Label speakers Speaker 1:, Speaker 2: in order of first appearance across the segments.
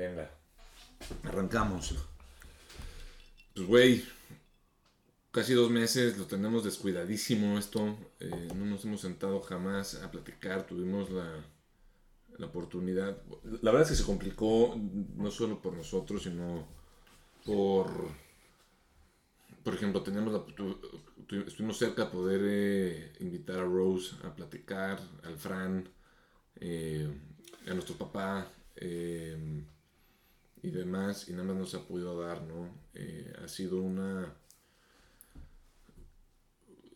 Speaker 1: Venga. Arrancamos. Pues, güey, casi dos meses lo tenemos descuidadísimo esto. Eh, no nos hemos sentado jamás a platicar. Tuvimos la, la oportunidad. La verdad es que se complicó no solo por nosotros, sino por. Por ejemplo, teníamos la, tu- tu- estuvimos cerca de poder eh, invitar a Rose a platicar, al Fran, eh, a nuestro papá y demás, y nada más no se ha podido dar, ¿no? Eh, ha sido una.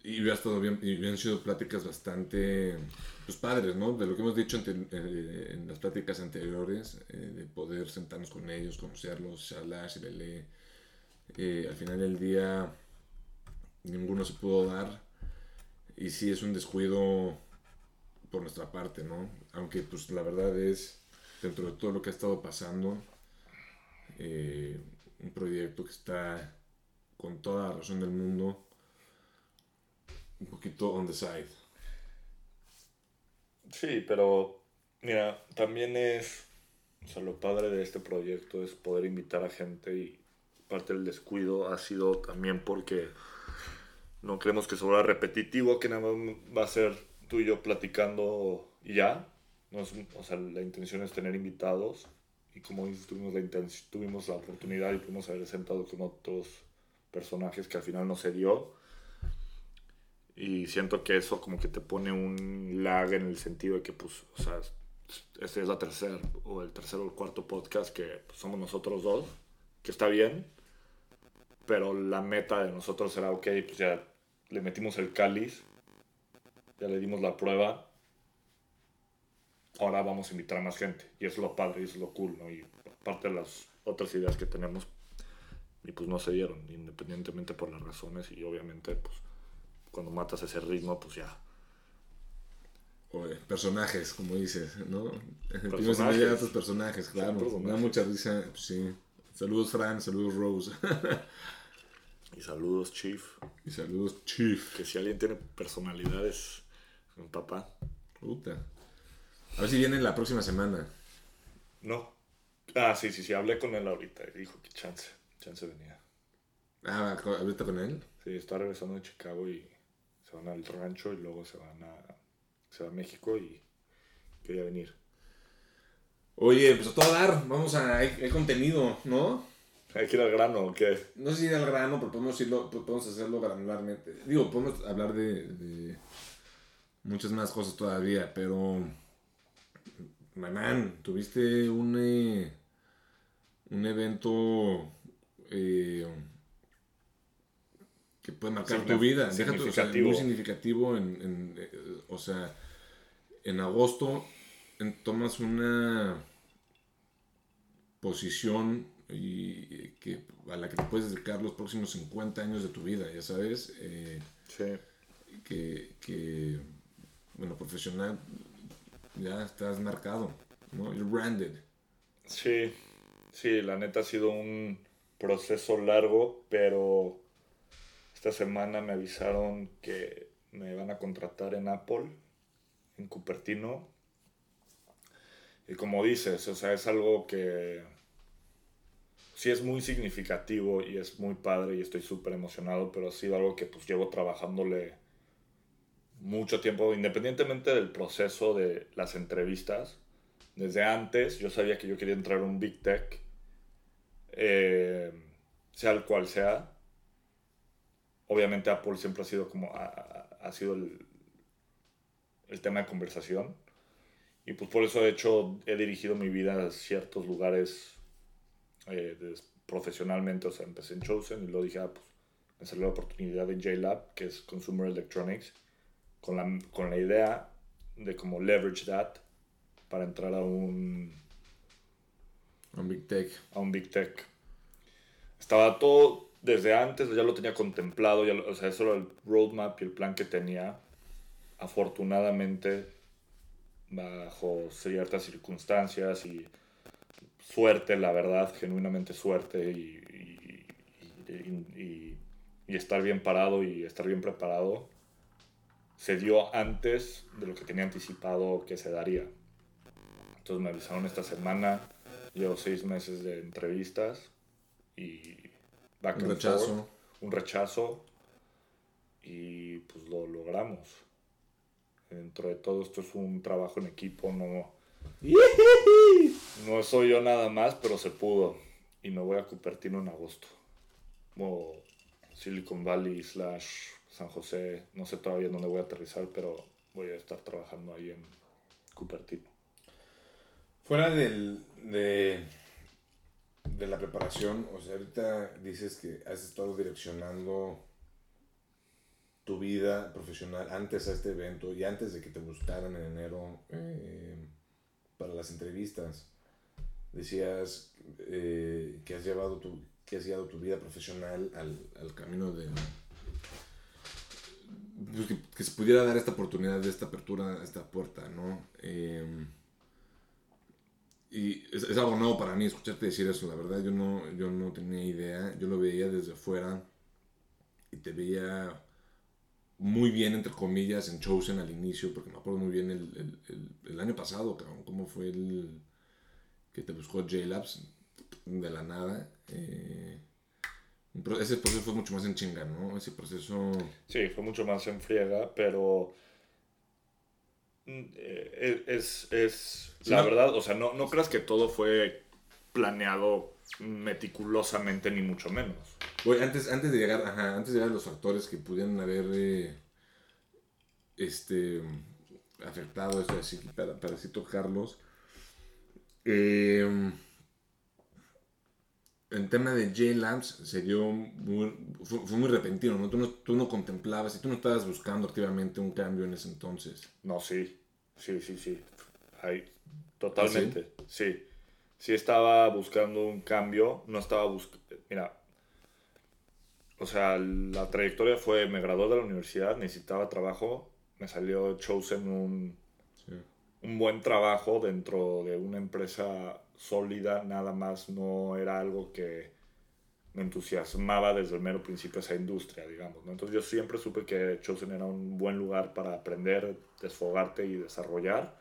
Speaker 1: Y ha estado bien, y han sido pláticas bastante pues padres, ¿no? De lo que hemos dicho ante- eh, en las pláticas anteriores, eh, de poder sentarnos con ellos, conocerlos, Shalash, Shilele. Eh, al final del día, ninguno se pudo dar. Y sí es un descuido por nuestra parte, ¿no? Aunque, pues, la verdad es, dentro de todo lo que ha estado pasando, eh, un proyecto que está con toda la razón del mundo, un poquito on the side.
Speaker 2: Sí, pero mira, también es, o sea, lo padre de este proyecto es poder invitar a gente y parte del descuido ha sido también porque no queremos que se vuelva repetitivo, que nada más va a ser tú y yo platicando y ya. No es- o sea, la intención es tener invitados y como dices, tuvimos la, intenc- tuvimos la oportunidad y pudimos haber sentado con otros personajes que al final no se dio. Y siento que eso como que te pone un lag en el sentido de que, pues, o sea, este es la tercera o el tercer o el cuarto podcast que pues, somos nosotros dos, que está bien, pero la meta de nosotros será, ok, pues ya le metimos el cáliz, ya le dimos la prueba, ahora vamos a invitar a más gente, y eso es lo padre, y eso es lo cool, ¿no? Y aparte de las otras ideas que tenemos, y pues no se dieron, independientemente por las razones, y obviamente, pues, cuando matas ese ritmo, pues ya.
Speaker 1: O, eh, personajes, como dices, ¿no? Tienes
Speaker 2: Personajes.
Speaker 1: inmediatos personajes, claro. Me da
Speaker 2: personajes.
Speaker 1: mucha risa, pues, sí. Saludos, Fran, saludos, Rose.
Speaker 2: Y saludos, Chief.
Speaker 1: y saludos, Chief.
Speaker 2: Que si alguien tiene personalidades, un papá.
Speaker 1: Puta. A ver si viene la próxima semana.
Speaker 2: No. Ah, sí, sí, sí, hablé con él ahorita dijo que chance, chance venía.
Speaker 1: Ah, ahorita con él.
Speaker 2: Sí, está regresando de Chicago y se van al rancho y luego se van a, se va a México y quería venir.
Speaker 1: Oye, pues a todo dar, vamos a. Hay, hay contenido, ¿no?
Speaker 2: Hay que ir al grano, ¿o qué?
Speaker 1: No sé si ir al grano, pero podemos, irlo, podemos hacerlo granularmente. Digo, podemos hablar de, de muchas más cosas todavía, pero. Manán, tuviste un. eh, un evento. eh, que puede marcar tu vida. O sea,
Speaker 2: significativo.
Speaker 1: muy significativo. En, en, eh, o sea, en agosto en- tomas una posición y que, a la que te puedes dedicar los próximos 50 años de tu vida, ya sabes,
Speaker 2: Sí.
Speaker 1: que, que, bueno, profesional, ya estás marcado, ¿no? You're branded.
Speaker 2: Sí, sí, la neta ha sido un proceso largo, pero esta semana me avisaron que me van a contratar en Apple, en Cupertino. Y como dices, o sea, es algo que sí es muy significativo y es muy padre y estoy súper emocionado, pero ha sido algo que pues llevo trabajándole mucho tiempo, independientemente del proceso de las entrevistas desde antes yo sabía que yo quería entrar a un Big Tech, eh, sea el cual sea. Obviamente Apple siempre ha sido como ha, ha- sido el, el tema de conversación. Y pues por eso de hecho he dirigido mi vida a ciertos lugares eh, des- profesionalmente. O sea, empecé en Chosen y luego dije, ah, pues me salió la oportunidad de JLab, que es Consumer Electronics, con la, con la idea de como leverage that para entrar a un,
Speaker 1: Un Big Tech.
Speaker 2: a un Big Tech. Estaba todo desde antes, ya lo tenía contemplado, ya lo- o sea, eso era el roadmap y el plan que tenía. Afortunadamente, bajo ciertas circunstancias y suerte, la verdad, genuinamente suerte y, y- y- y- y estar bien parado y estar bien preparado, se dio antes de lo que tenía anticipado que se daría. Entonces me avisaron esta semana, Llevo seis meses de entrevistas y back
Speaker 1: Un rechazo.
Speaker 2: forth, un rechazo y pues lo logramos. Dentro de todo esto es un trabajo en equipo, no, no soy yo nada más, pero se pudo. Y me voy a Cupertino en agosto. Como Silicon Valley slash San José. No sé todavía dónde voy a aterrizar, pero voy a estar trabajando ahí en Cupertino.
Speaker 1: Fuera del, de, de la preparación, o sea, ahorita dices que has estado direccionando tu vida profesional antes a este evento y antes de que te buscaran en enero eh, para las entrevistas. Decías eh, que has llevado tu, que has llevado tu vida profesional al, al camino de que, que se pudiera dar esta oportunidad de esta apertura, esta puerta, ¿no? Eh, y es, algo nuevo para mí escucharte decir eso, la verdad yo no, yo no tenía idea, yo lo veía desde afuera y te veía muy bien, entre comillas, en Chosen al inicio, porque me acuerdo muy bien el, el, el, el año pasado, cabrón, cómo fue el que te buscó J-Labs de la nada. Eh, ese proceso fue mucho más en chinga, ¿no? Ese proceso...
Speaker 2: Sí, fue mucho más en friega, pero es, es sí, la no. verdad, o sea, no, no creas que todo fue planeado meticulosamente, ni mucho menos.
Speaker 1: Güey, antes, antes de llegar, ajá, antes de llegar a los factores que pudieran haber eh, este, afectado esto así, para, para así tocarlos, eh, el tema de J-Labs se dio muy, fue, fue, muy repentino, ¿no? Tú, ¿no? tú no contemplabas y tú no estabas buscando activamente un cambio en ese entonces.
Speaker 2: No, sí, sí, sí, sí. Ahí, totalmente, ¿Ah, sí? sí. Sí estaba buscando un cambio, no estaba buscando... Mira, o sea, la trayectoria fue, me gradué de la universidad, necesitaba trabajo, me salió Chosen un, sí. un buen trabajo dentro de una empresa sólida, nada más no era algo que me entusiasmaba desde el mero principio esa industria, digamos. ¿no? Entonces yo siempre supe que Chosen era un buen lugar para aprender, desfogarte y desarrollar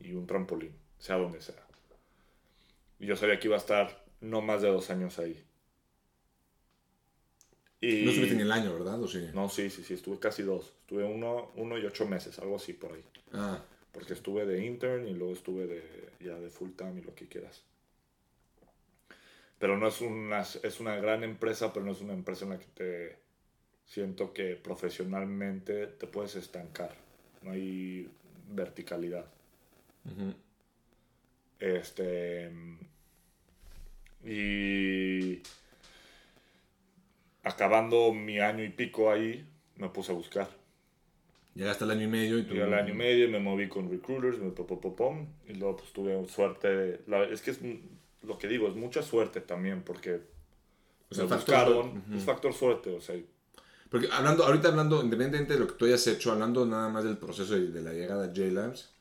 Speaker 2: y un trampolín, sea donde sea. Y yo sabía que iba a estar no más de dos años ahí.
Speaker 1: Y... No estuviste ni el año, ¿verdad? ¿O sí?
Speaker 2: No, sí, sí, sí, estuve casi dos. Estuve uno, uno y ocho meses, algo así por ahí.
Speaker 1: Ah.
Speaker 2: Porque estuve de intern y luego estuve de, ya de full time y lo que quieras. Pero no es una, es una gran empresa, pero no es una empresa en la que te siento que profesionalmente te puedes estancar. No hay verticalidad.
Speaker 1: Uh -huh.
Speaker 2: Este. Y. Acabando mi año y pico ahí, me puse a buscar.
Speaker 1: Llegaste al año y medio y tú...
Speaker 2: Llegué al año y medio, me moví con recruiters, me pop, pop, pom, y luego pues tuve suerte. La, es que es lo que digo, es mucha suerte también, porque
Speaker 1: o sea,
Speaker 2: me buscaron, uh -huh. es factor suerte, o sea.
Speaker 1: Porque hablando, ahorita hablando, independientemente de lo que tú hayas hecho, hablando nada más del proceso de, de la llegada a J-Labs,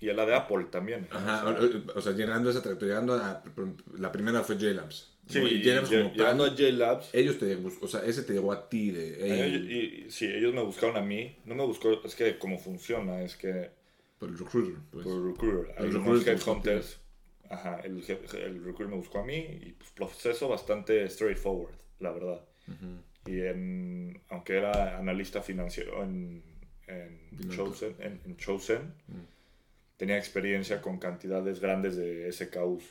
Speaker 2: y a la de Apple también.
Speaker 1: Ajá, o sea, o sea llegando a esa trayectoria, llegando a, la primera fue J-Labs.
Speaker 2: Sí, y J-Labs como plan, a J-Labs.
Speaker 1: Ellos te o sea, ese te llegó a ti de...
Speaker 2: Hey. Y, y, sí, ellos me buscaron a mí. No me buscó, es que cómo funciona, es que...
Speaker 1: Por el recruiter, pues.
Speaker 2: Por el recruiter. Hay unos headhunters. Ajá, el, el recruiter me buscó a mí y pues proceso bastante straightforward, la verdad.
Speaker 1: Uh -huh.
Speaker 2: Y en, aunque era analista financiero en, en Chosen, en, en Chosen
Speaker 1: Mm.
Speaker 2: uh -huh tenía experiencia con cantidades grandes de SKUs.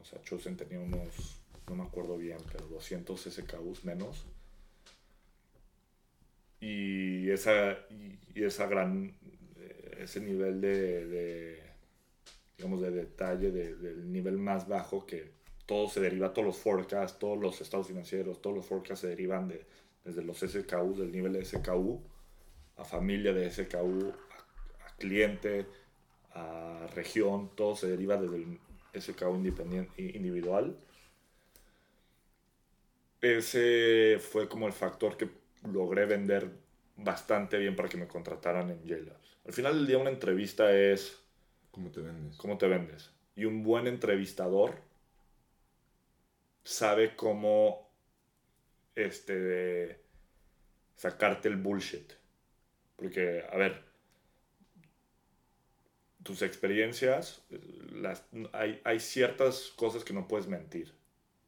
Speaker 2: O sea, Chosen tenía unos, no me acuerdo bien, pero 200 SKUs menos. Y esa, y, esa gran, eh, ese nivel de, digamos, de detalle, de, del nivel más bajo que todo se deriva, todos los forecasts, todos los estados financieros, todos los forecasts se derivan de, desde los SKUs, del nivel de SKU a familia de SKU, cliente, a región, todo se deriva desde el SKU independiente, individual. Ese fue como el factor que logré vender bastante bien para que me contrataran en JLabs. Al final del día una entrevista es...
Speaker 1: ¿Cómo te vendes?
Speaker 2: ¿Cómo te vendes? Y un buen entrevistador sabe cómo este, sacarte el bullshit. Porque, a ver, tus experiencias, las, hay, hay ciertas cosas que no puedes mentir.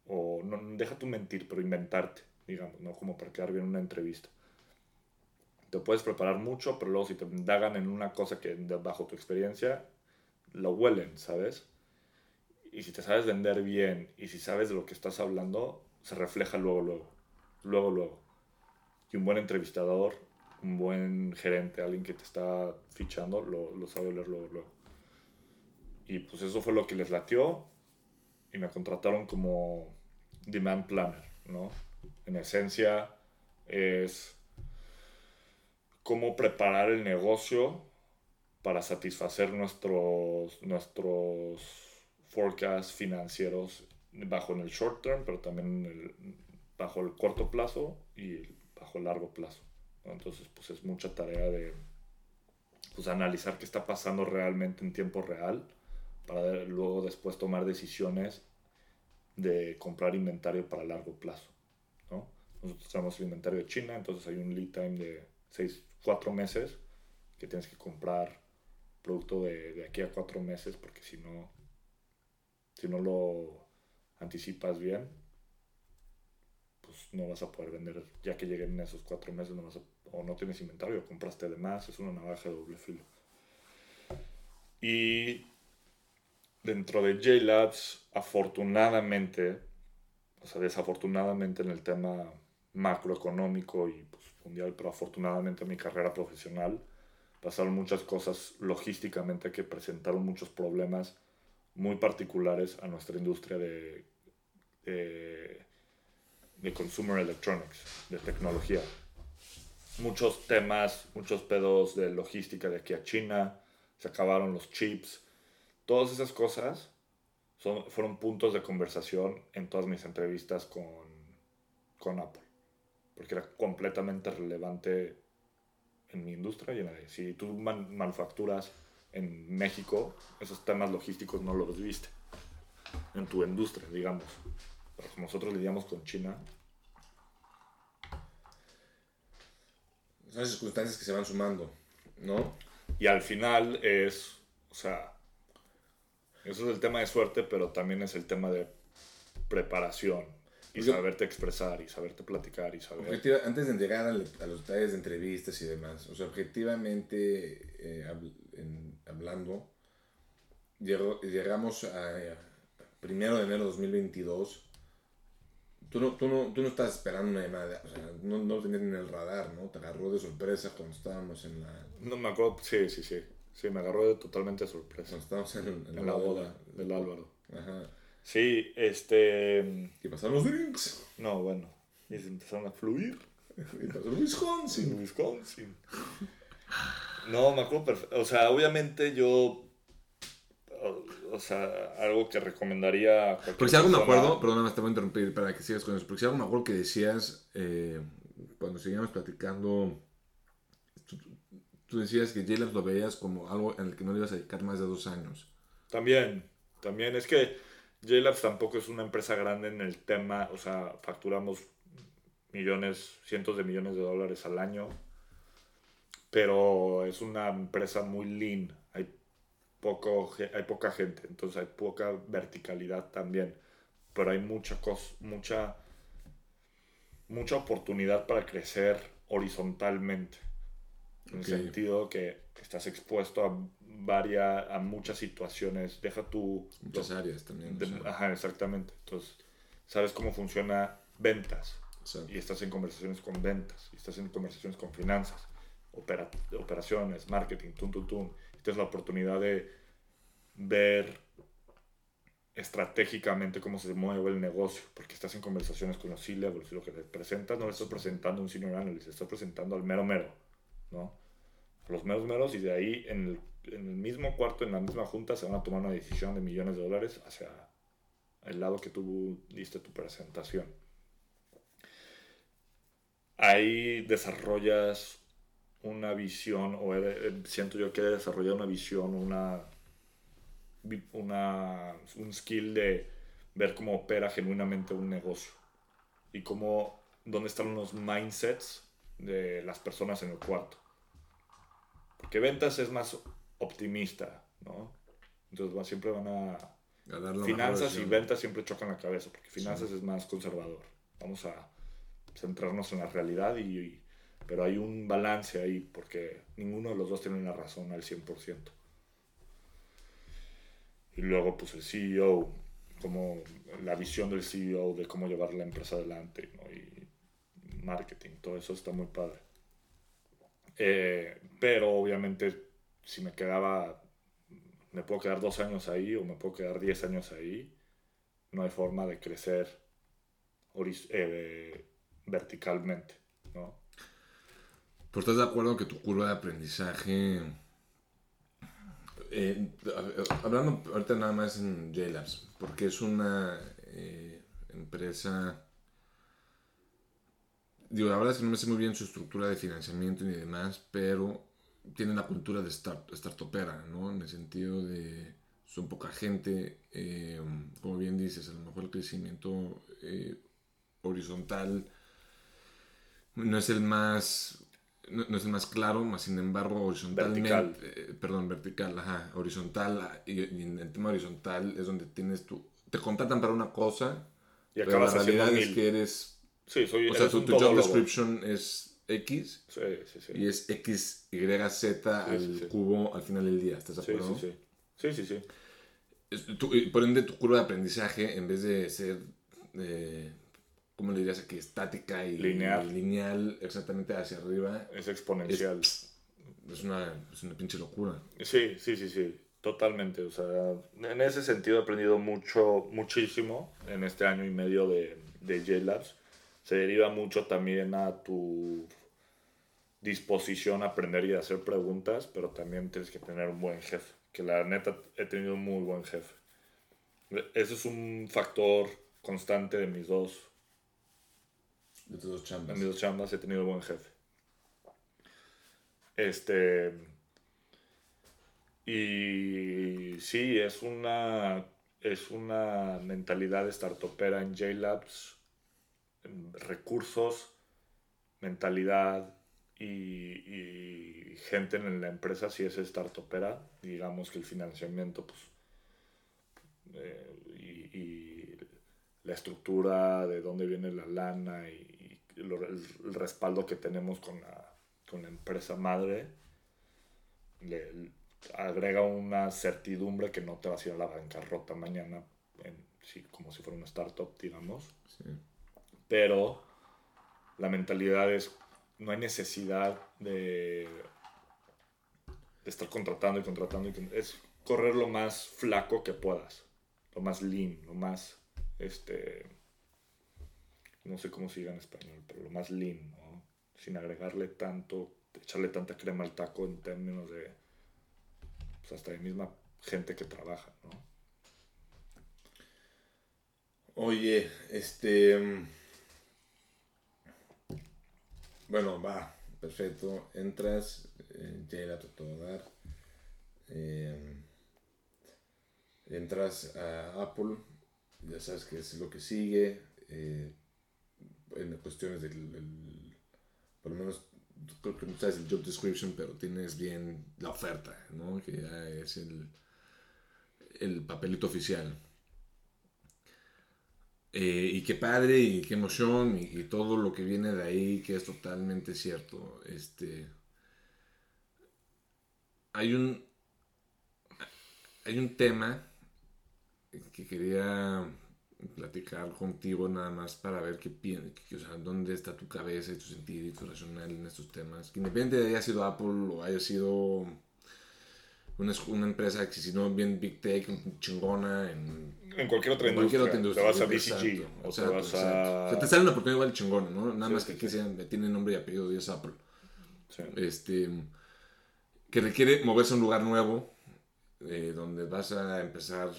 Speaker 2: O no, deja tu mentir, pero inventarte, digamos, ¿no? Como para quedar bien en una entrevista. Te puedes preparar mucho, pero luego si te indagan en una cosa que bajo tu experiencia, lo huelen, ¿sabes? Y si te sabes vender bien y si sabes de lo que estás hablando, se refleja luego, luego. Luego, luego. Y un buen entrevistador, un buen gerente, alguien que te está fichando, lo, lo sabe leer luego. Y pues eso fue lo que les latió y me contrataron como demand planner, ¿no? En esencia es cómo preparar el negocio para satisfacer nuestros, nuestros forecasts financieros bajo en el short term, pero también bajo el corto plazo y bajo el largo plazo. Entonces, pues es mucha tarea de pues, analizar qué está pasando realmente en tiempo real para luego después tomar decisiones de comprar inventario para largo plazo. ¿no? Nosotros tenemos el inventario de China, entonces hay un lead time de 6, 4 meses que tienes que comprar producto de, de aquí a 4 meses porque si no, si no lo anticipas bien, pues no vas a poder vender ya que lleguen en esos 4 meses no vas o no tienes inventario, compraste de más, es una navaja de doble filo. Y dentro de JLabs, afortunadamente, o sea, desafortunadamente en el tema macroeconómico y pues, mundial, pero afortunadamente en mi carrera profesional pasaron muchas cosas logísticamente que presentaron muchos problemas muy particulares a nuestra industria de, de, de consumer electronics, de tecnología. Muchos temas, muchos pedos de logística de aquí a China, se acabaron los chips, Todas esas cosas son, fueron puntos de conversación en todas mis entrevistas con, con Apple. Porque era completamente relevante en mi industria y en la Si tú manufacturas en México, esos temas logísticos no los viste en tu industria, digamos. Pero nosotros lidiamos con China.
Speaker 1: Son circunstancias que se van sumando, ¿no?
Speaker 2: Y al final es, o sea, eso es el tema de suerte, pero también es el tema de preparación y saberte expresar y saberte platicar y saber...
Speaker 1: antes de llegar a, los detalles de entrevistas y demás, o sea, objetivamente eh, hablando, llegamos a, primero de enero de 2022. Tú no, tú, no, tú no estás esperando una llamada, o sea, no, no lo tenías en el radar, ¿no? Te agarró de sorpresa cuando estábamos en la...
Speaker 2: No me acuerdo, sí, sí, sí. Sí, me agarró de totalmente sorpresa.
Speaker 1: Estamos en,
Speaker 2: en, la boda del Álvaro. Ajá. Sí, este.
Speaker 1: ¿Qué pasaron los drinks?
Speaker 2: No, bueno. Y se empezaron a fluir.
Speaker 1: Y pasó Wisconsin.
Speaker 2: Wisconsin. No, me acuerdo perfecto. O sea, obviamente yo. O, sea, algo que recomendaría.
Speaker 1: porque si algo me acuerdo, perdóname, te voy a interrumpir para que sigas con eso. Porque si algo me acuerdo que decías eh, cuando seguíamos platicando tú decías que j lo veías como algo en el que no le ibas a dedicar más de dos años.
Speaker 2: También, también. Es que j tampoco es una empresa grande en el tema, o sea, facturamos millones, cientos de millones de dólares al año, pero es una empresa muy lean. Hay, poco, hay poca gente, entonces hay poca verticalidad también, pero hay mucha cosa, mucha, mucha oportunidad para crecer horizontalmente. En el sentido que estás expuesto a varias, a muchas situaciones. Deja tu...
Speaker 1: Muchas áreas también.
Speaker 2: Ajá, exactamente. Entonces, sabes cómo funciona ventas. Y estás en conversaciones con ventas. Y estás en conversaciones con finanzas. operaciones, marketing, tum, tum, tum. Tienes la oportunidad de ver estratégicamente cómo se mueve el negocio, porque estás en conversaciones con los C-levels y lo que te presentas no le estás presentando a un senior analyst, estás presentando al mero mero, ¿no? los meros meros y de ahí en el, en el, mismo cuarto, en la misma junta, se van a tomar una decisión de millones de dólares hacia el lado que tú diste tu presentación. Ahí desarrollas una visión, o siento yo que he desarrollado una visión, una, una, un skill de ver cómo opera genuinamente un negocio y cómo, dónde están los mindsets de las personas en el cuarto. Porque ventas es más optimista, ¿no? Entonces siempre van a...
Speaker 1: A
Speaker 2: finanzas y ventas siempre chocan la cabeza, porque finanzas es más conservador. Vamos a centrarnos en la realidad, y, y- pero hay un balance ahí, porque ninguno de los dos tiene la razón al 100%. Y luego, pues el CEO, como la visión del CEO de cómo llevar la empresa adelante, y marketing, todo eso está muy padre. Eh, pero obviamente, si me quedaba me puedo quedar dos años ahí o me puedo quedar diez años ahí, no hay forma de crecer eh, verticalmente.
Speaker 1: Pero estás de acuerdo que tu curva de aprendizaje. eh, hablando ahorita nada más en JLabs, porque es una eh, empresa. Digo, la verdad es que no me sé muy bien su estructura de financiamiento ni demás, pero tiene la cultura de start, startupera, ¿no? En el sentido de. Son poca gente, eh, como bien dices, a lo mejor el crecimiento horizontal no es el más no, no es el más claro, más sin embargo horizontalmente,
Speaker 2: Vertical.
Speaker 1: eh, perdón, vertical, ajá, horizontal y, y en el tema horizontal es donde tienes tu te contratan para una cosa,
Speaker 2: Y
Speaker 1: pero
Speaker 2: acabas
Speaker 1: la realidad es
Speaker 2: mil.
Speaker 1: que eres,
Speaker 2: Sí, soy
Speaker 1: o sea, tu, job description es X
Speaker 2: Sí, sí, sí.
Speaker 1: y es X, Y, Z al cubo al final del día, ¿estás de acuerdo?
Speaker 2: sí, sí. Sí, sí, sí.
Speaker 1: Por ende, tu curva de aprendizaje, en vez de ser, eh, ¿cómo le dirías aquí? Estática y
Speaker 2: Lineal.
Speaker 1: lineal, exactamente hacia arriba,
Speaker 2: Es exponencial.
Speaker 1: es una, es una pinche locura.
Speaker 2: Sí, sí, sí, sí, totalmente. O sea, en ese sentido he aprendido mucho, muchísimo en este año y medio de, de JLabs. Se deriva mucho también a tu disposición a aprender y a hacer preguntas, pero también tienes que tener un buen jefe. Que la neta he tenido un muy buen jefe. Ese es un factor constante de mis dos,
Speaker 1: De tus dos chambas.
Speaker 2: mis dos chambas he tenido buen jefe. Este. Y sí, es una. Es una mentalidad startupera en JLabs. Recursos, mentalidad y, y gente en la empresa si es startupera. Digamos que el financiamiento, pues. eh, y, y la estructura de dónde viene la lana y, el, el respaldo que tenemos con la, con la empresa madre le, le agrega una certidumbre que no te vas a ir a la bancarrota mañana en- sí, como si fuera una startup digamos
Speaker 1: Sí.
Speaker 2: pero la mentalidad es no hay necesidad de, de estar contratando y contratando y es correr lo más flaco que puedas lo más lean lo más este no sé cómo se diga en español pero lo más lean ¿no? sin agregarle tanto echarle tanta crema al taco en términos de pues, hasta de misma gente que trabaja ¿no?
Speaker 1: Oye, este. Bueno, va, perfecto. Entras, eh, llega a todo dar. eh, entras a Apple, ya sabes que es lo que sigue. eh, en cuestiones del. por lo menos, creo que no sabes el job description, pero tienes bien la oferta, ¿no? Que ya es el, el papelito oficial. Eh, y qué padre y qué emoción y, y todo lo que viene de ahí que es totalmente cierto. Este, hay un hay un tema que quería platicar contigo nada más para ver qué piensas, o sea, dónde está tu cabeza y tu sentido y tu racional en estos temas. Que independiente de haya sido Apple o haya sido una, una empresa que si no bien Big Tech, chingona en
Speaker 2: en cualquier otra
Speaker 1: en cualquier
Speaker 2: industria,
Speaker 1: otra industria.
Speaker 2: te vas a
Speaker 1: exacto,
Speaker 2: BCG o te
Speaker 1: exacto,
Speaker 2: vas
Speaker 1: exacto.
Speaker 2: a
Speaker 1: O sea, te sale una oportunidad igual chingona, ¿no? Nada
Speaker 2: Sí,
Speaker 1: más que aquí
Speaker 2: sí.
Speaker 1: sean- tiene nombre y apellido y es Apple.
Speaker 2: Sí.
Speaker 1: Este, que requiere moverse a un lugar nuevo, eh, donde vas a empezar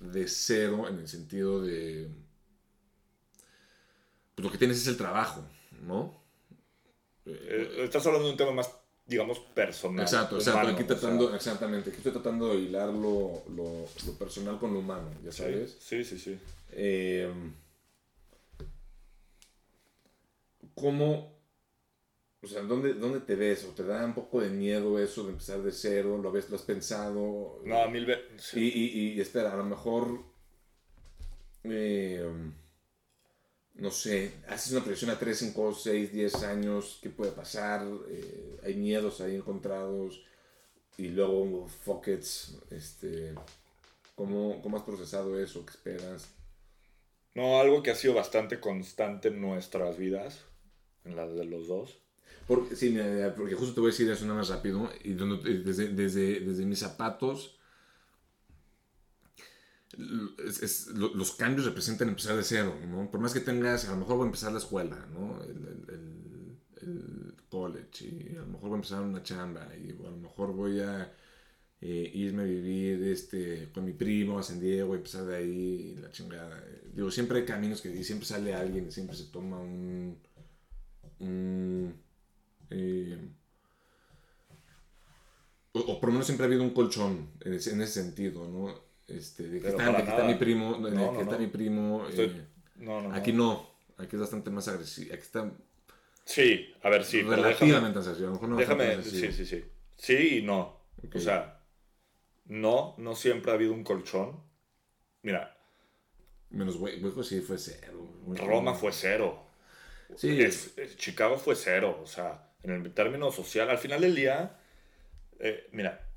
Speaker 1: de cero en el sentido de... Pues lo que tienes es el trabajo, ¿no?
Speaker 2: Eh, estás hablando de un tema más, digamos, personal.
Speaker 1: Exacto, exacto.
Speaker 2: humano,
Speaker 1: aquí
Speaker 2: o sea,
Speaker 1: tratando, exactamente, aquí estoy tratando de hilar lo, lo- lo personal con lo humano, ya
Speaker 2: sí,
Speaker 1: sabes.
Speaker 2: sí, sí, sí.
Speaker 1: Eh, ¿Cómo? O sea, ¿dónde, ¿dónde te ves? ¿O te da un poco de miedo eso de empezar de cero? ¿Lo, ves, lo has pensado?
Speaker 2: No, mil veces.
Speaker 1: Y, y, y, espera, a lo mejor, eh, no sé, haces una proyección a 3, 5, 6, 10 años, ¿qué puede pasar? Eh, hay miedos ahí encontrados y luego fuck este, ¿cómo, ¿cómo has procesado eso? ¿Qué esperas?
Speaker 2: No, algo que ha sido bastante constante en nuestras vidas, en las de los dos.
Speaker 1: Porque, sí, porque justo te voy a decir eso nada más rápido. Y desde, desde, desde mis zapatos, es, los cambios representan empezar de cero, ¿no? Por más que tengas, a lo mejor voy a empezar la escuela, ¿no? El, el, el, college, y a lo mejor voy a empezar una chamba, y a lo mejor voy a eh, irme a vivir este, con mi primo a San Diego y empezar de ahí la chingada. Digo, siempre hay caminos que y siempre sale alguien y siempre se toma un... Eh, o, por lo menos siempre ha habido un colchón en ese, en ese sentido, ¿no? Este, de que, está, está, mi primo, de no, que está mi primo. Eh, aquí no, aquí es bastante más agresivo. Aquí está.
Speaker 2: Sí, a ver, sí.
Speaker 1: Relativamente agresivo. A lo mejor no
Speaker 2: déjame, sí, sí, sí. Sí y no. O sea, no, no siempre ha habido un colchón. Mira.
Speaker 1: Menos Hueco sí fue cero.
Speaker 2: Roma fue cero. Sí. Chicago fue cero. O sea, en el término social, al final del día, eh, mira,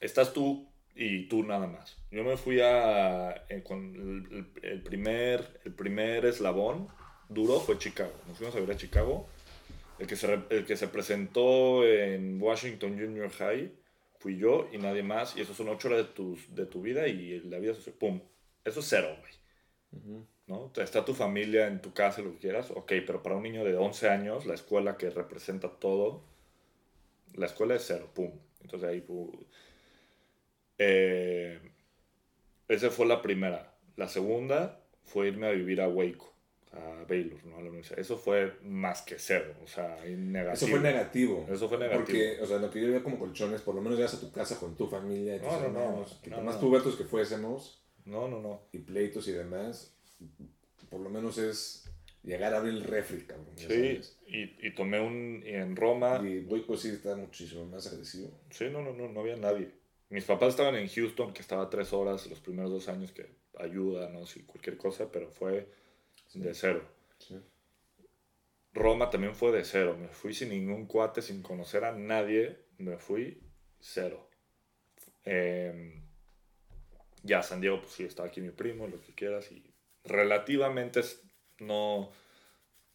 Speaker 2: estás tú y tú nada más. Yo me fui a. Eh, con el, primer, el primer eslabón duro fue Chicago. Nos fuimos a ver a Chicago. El que, se, el que se presentó en Washington Junior High fui yo y nadie más, y eso son ocho horas de tu, de tu vida y la vida, ¡pum! Eso es cero, güey. ¿No? Está tu familia en tu casa, lo que quieras, ok, pero para un niño de 11 años, la escuela que representa todo, la escuela es cero, ¡pum! Entonces ahí, pum. Eh, esa fue la primera. La segunda fue irme a vivir a Waco a Baylor, ¿no? A la universidad. Eso fue más que cero, o sea, negativo.
Speaker 1: Eso fue negativo.
Speaker 2: Eso fue negativo.
Speaker 1: Porque, o sea, lo que yo veía como colchones, por lo menos llegas a tu casa con tu familia y tus no, no, que por más tubertos que fuésemos.
Speaker 2: No, no, no.
Speaker 1: Y pleitos y demás, por lo menos es llegar a abrir el refri, cabrón.
Speaker 2: Sí, y, y, tomé un, y en Roma...
Speaker 1: Y voy pues sí está muchísimo más agresivo.
Speaker 2: Sí, no, no, no, no había nadie. Mis papás estaban en Houston, que estaba tres horas los primeros dos años, que ayuda, no sé, cualquier cosa, pero fue de cero. Roma también fue de cero. Me fui sin ningún cuate, sin conocer a nadie. Me fui cero. Em, ya, San Diego, pues sí, estaba aquí mi primo, lo que quieras. Y relativamente no.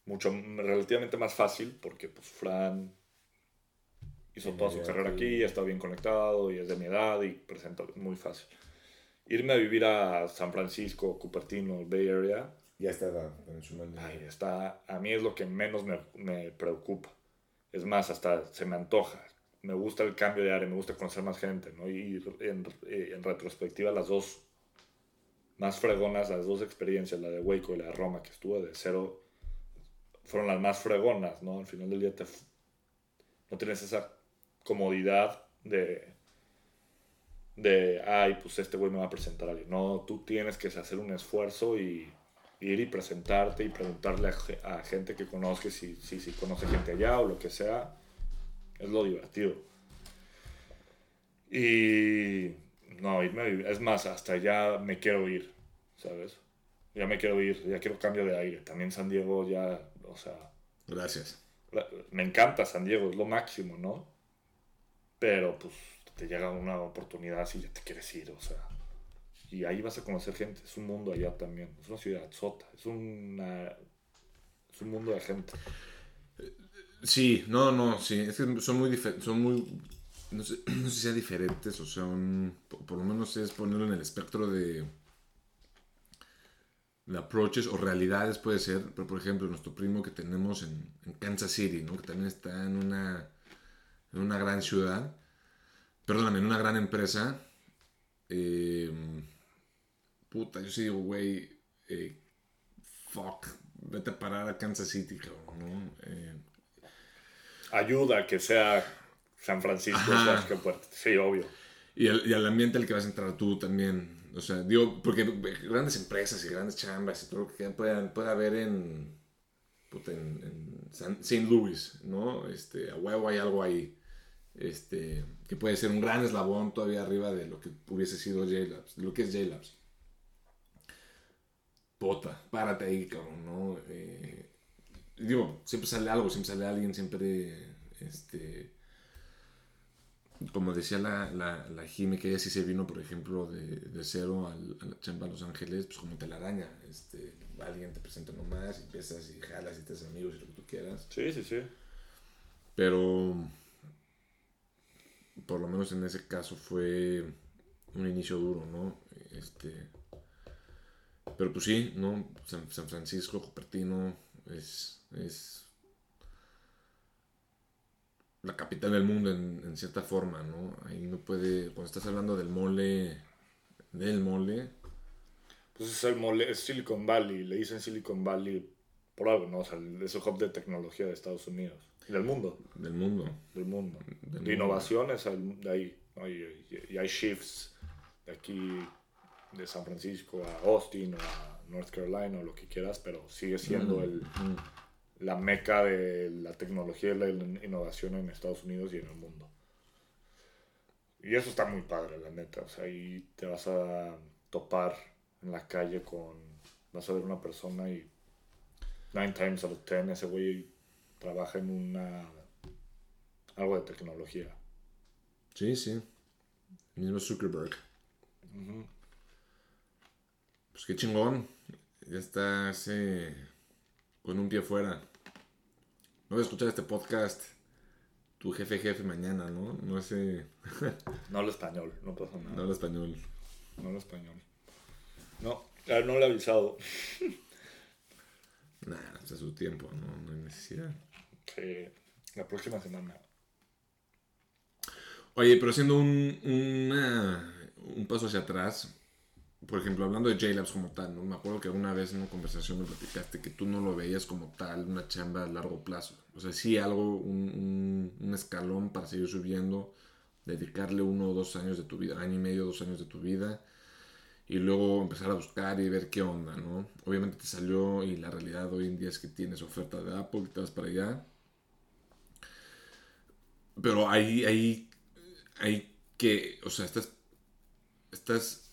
Speaker 2: Mucho, relativamente más fácil, porque pues Fran hizo toda su carrera aquí, está bien conectado y es de mi edad y presenta muy fácil. Irme a vivir a San Francisco, Cupertino, Bay Area,
Speaker 1: ya está
Speaker 2: está. A mí es lo que menos me, me, preocupa. Es más, hasta se me antoja. Me gusta el cambio de área, me gusta conocer más gente, ¿no? Y en, eh, en retrospectiva, las dos más fregonas, las dos experiencias, la de Waco y la de Roma, que estuvo de cero, fueron las más fregonas, ¿no? Al final del día te, no tienes esa comodidad de, de, ay, pues este güey me va a presentar a alguien. No, tú tienes que hacer un esfuerzo y ir y presentarte y preguntarle a, gente que conozca si, si, si, conoce gente allá o lo que sea, es lo divertido. Y no, irme es más, hasta ya me quiero ir, ¿sabes? Ya me quiero ir, ya quiero cambio de aire. También San Diego ya, o sea...
Speaker 1: Gracias.
Speaker 2: Me encanta San Diego, es lo máximo, ¿no? Pero pues te llega una oportunidad si ya te quieres ir, o sea y ahí vas a conocer gente. Es un mundo allá también. Es una ciudad sota. Es, una, es un mundo de gente.
Speaker 1: Sí, no, no, sí. Es que son muy diferentes. Son muy. No sé, no sé si sean diferentes o son. Por, lo menos es ponerlo en el espectro de. De approaches o realidades puede ser. Pero por ejemplo, nuestro primo que tenemos en, Kansas City, ¿no? Que también está en una. En una gran ciudad. Perdóname, en una gran empresa. Eh, puta, yo sí digo, güey, eh, fuck, vete a parar a Kansas City, ¿no? Eh,
Speaker 2: Ayuda que sea San Francisco, sí, obvio.
Speaker 1: Y, el, y al ambiente al que vas a entrar tú también. O sea, digo, porque grandes empresas y grandes chambas y todo lo que puede, puede haber en, puta, en, en St. Louis, ¿no? Este, a huevo hay algo ahí. Este, que puede ser un gran eslabón todavía arriba de lo que hubiese sido JLabs, de lo que es JLabs. Pota, párate ahí, cabrón, ¿no? Eh, digo, siempre sale algo, siempre sale alguien, siempre, este, como decía la, la, la Jime, que ella sí se vino, por ejemplo, de, de cero al, a la chamba a Los Ángeles, pues como telaraña, este, alguien te presenta nomás, y empiezas y jalas y te haces amigos y lo que tú quieras.
Speaker 2: Sí, sí, sí.
Speaker 1: Pero por lo menos en ese caso fue un inicio duro, ¿no? Este, pero pues sí, ¿no? San, San Francisco, Cupertino, es, es la capital del mundo en, en cierta forma, ¿no? Ahí no puede, cuando estás hablando del mole, del mole,
Speaker 2: Pues es el mole, es Silicon Valley, le dicen Silicon Valley por algo, ¿no? O sea, es el hub de tecnología de Estados Unidos. Y del mundo,
Speaker 1: del mundo.
Speaker 2: del mundo.
Speaker 1: Del
Speaker 2: de
Speaker 1: mundo.
Speaker 2: innovaciones al- de ahí. ¿no? Y, y- y hay shifts de aquí, de San Francisco a Austin o a North Carolina o lo que quieras, pero sigue siendo el,
Speaker 1: Mm.
Speaker 2: La meca de la tecnología y la innovación en Estados Unidos y en el mundo. Y eso está muy padre, la neta. O sea, ahí te vas a topar en la calle con. Vas a ver una persona y. Nine times out of ten, ese güey trabaja en una. algo de tecnología.
Speaker 1: Sí, sí. El mismo Zuckerberg. Pues qué chingón. Ya estás eh, con un pie fuera. No voy a escuchar este podcast. Tu jefe jefe mañana, ¿no? No sé.
Speaker 2: No hablo español, no pasa nada.
Speaker 1: No habla español.
Speaker 2: No hablo español. No, no le he avisado.
Speaker 1: Nah, es a su tiempo, ¿no? No hay necesidad.
Speaker 2: Sí, la próxima semana.
Speaker 1: Oye, pero haciendo un, una- un paso hacia atrás, por ejemplo, hablando de JLabs como tal, ¿no? Me acuerdo que alguna vez en una conversación me platicaste que tú no lo veías como tal, una chamba a largo plazo. O sea, sí algo, un, un- un escalón para seguir subiendo, dedicarle uno o dos años de tu vida, año y medio, dos años de tu vida, y luego empezar a buscar y ver qué onda, ¿no? Obviamente te salió y la realidad hoy en día es que tienes oferta de Apple y te vas para allá. Pero ahí, ahí hay que, o sea, estás, estás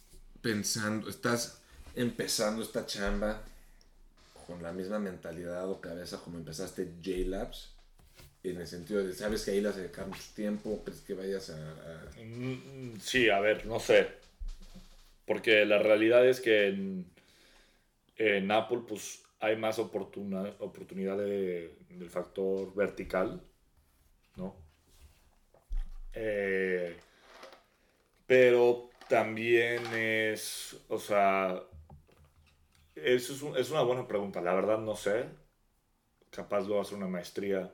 Speaker 1: pensando, estás empezando esta chamba con la misma mentalidad o cabeza como empezaste JLabs, en el sentido de, sabes que ahí a dedicar mucho tiempo, crees que vayas a... a-
Speaker 2: Mm, Sí, a ver, no sé. Porque la realidad es que en, Apple pues hay más oportuna- oportunidad de- del factor vertical, ¿no? Eh, pero también es, o sea, eso es, un- es una buena pregunta. La verdad no sé. Capaz lo hacer una maestría,